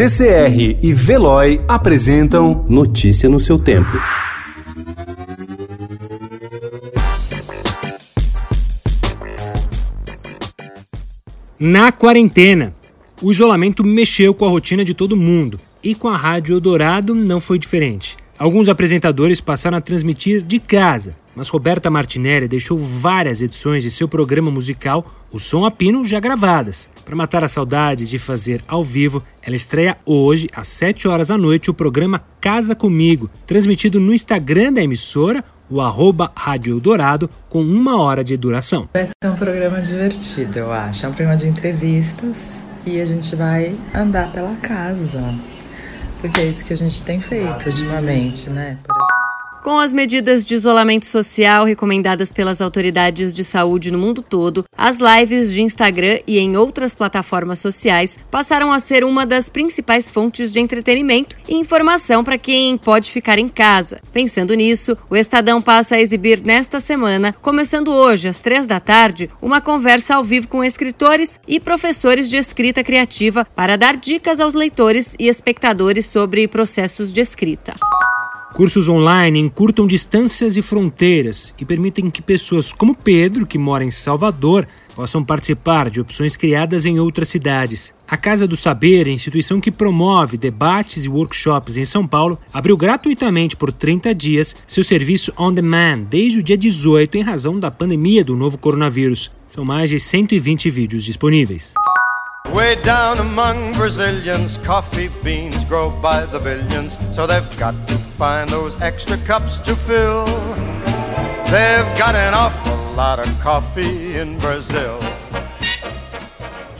CCR e Veloy apresentam Notícia no seu tempo. Na quarentena, o isolamento mexeu com a rotina de todo mundo e com a Rádio Eldorado não foi diferente. Alguns apresentadores passaram a transmitir de casa, mas Roberta Martinelli deixou várias edições de seu programa musical O Som a Pino já gravadas. Para matar as saudades de fazer ao vivo, ela estreia hoje, às 7 horas da noite, o programa Casa Comigo, transmitido no Instagram da emissora, o arroba Rádio Eldorado, com uma hora de duração. Vai ser um programa divertido, eu acho. É um programa de entrevistas e a gente vai andar pela casa. Porque é isso que a gente tem feito ultimamente, né? Por. Com as medidas de isolamento social recomendadas pelas autoridades de saúde no mundo todo, as lives de Instagram e em outras plataformas sociais passaram a ser uma das principais fontes de entretenimento e informação para quem pode ficar em casa. Pensando nisso, o Estadão passa a exibir nesta semana, começando hoje às três da tarde, uma conversa ao vivo com escritores e professores de escrita criativa para dar dicas aos leitores e espectadores sobre processos de escrita. Cursos online encurtam distâncias e fronteiras e permitem que pessoas como Pedro, que mora em Salvador, possam participar de opções criadas em outras cidades. A Casa do Saber, instituição que promove debates e workshops em São Paulo, abriu gratuitamente por 30 dias seu serviço on demand desde o dia 18 em razão da pandemia do novo coronavírus. São mais de 120 vídeos disponíveis. Way down among Brazilians, coffee beans grow by the billions, so they've got to find those extra cups to fill. They've got an awful lot of coffee in Brazil.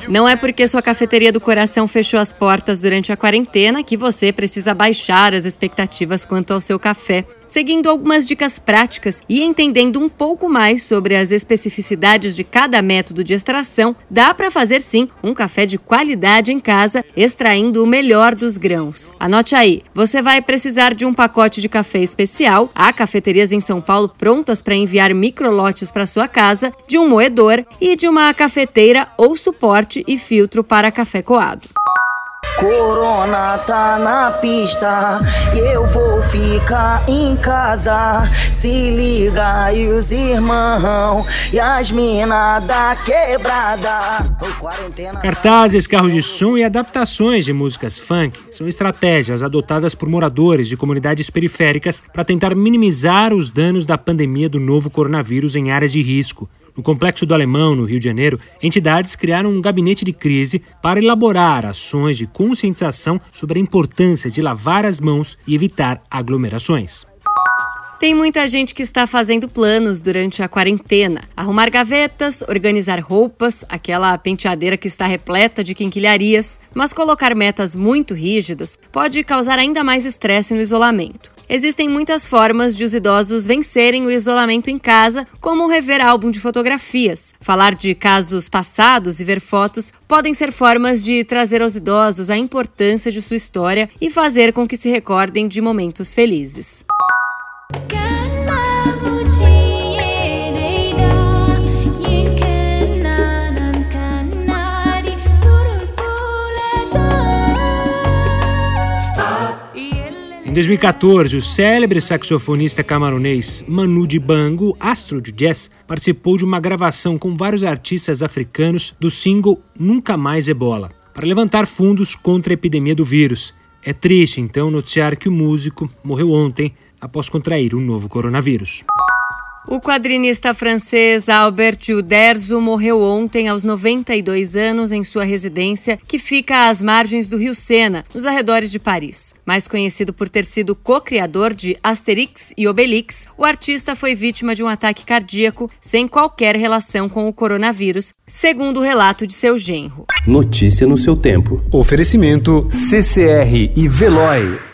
Não é porque sua cafeteria do coração fechou as portas durante a quarentena que você precisa baixar as expectativas quanto ao seu café. Seguindo algumas dicas práticas e entendendo um pouco mais sobre as especificidades de cada método de extração, dá para fazer sim um café de qualidade em casa, extraindo o melhor dos grãos. Anote aí, você vai precisar de um pacote de café especial, há cafeterias em São Paulo prontas para enviar microlotes para sua casa, de um moedor e de uma cafeteira ou suporte e filtro para café coado. Corona tá na pista e eu vou ficar em casa. Se liga e os irmãos e as minas da quebrada. Quarentena... Cartazes, carros de som e adaptações de músicas funk são estratégias adotadas por moradores de comunidades periféricas para tentar minimizar os danos da pandemia do novo coronavírus em áreas de risco. No Complexo do Alemão, no Rio de Janeiro, entidades criaram um gabinete de crise para elaborar ações de conscientização sobre a importância de lavar as mãos e evitar aglomerações. Tem muita gente que está fazendo planos durante a quarentena. Arrumar gavetas, organizar roupas, aquela penteadeira que está repleta de quinquilharias. Mas colocar metas muito rígidas pode causar ainda mais estresse no isolamento. Existem muitas formas de os idosos vencerem o isolamento em casa, como rever álbum de fotografias. Falar de casos passados e ver fotos podem ser formas de trazer aos idosos a importância de sua história e fazer com que se recordem de momentos felizes. Em 2014, o célebre saxofonista camaronês Manu Dibango, astro de jazz, participou de uma gravação com vários artistas africanos do single Nunca Mais Ebola, para levantar fundos contra a epidemia do vírus. É triste, então, noticiar que o músico morreu ontem após contrair o novo coronavírus. O quadrinista francês Albert Uderzo morreu ontem aos 92 anos em sua residência, que fica às margens do rio Sena, nos arredores de Paris. Mais conhecido por ter sido co-criador de Asterix e Obelix, o artista foi vítima de um ataque cardíaco sem qualquer relação com o coronavírus, segundo o relato de seu genro. Notícia no seu tempo. Oferecimento CCR e Veloy.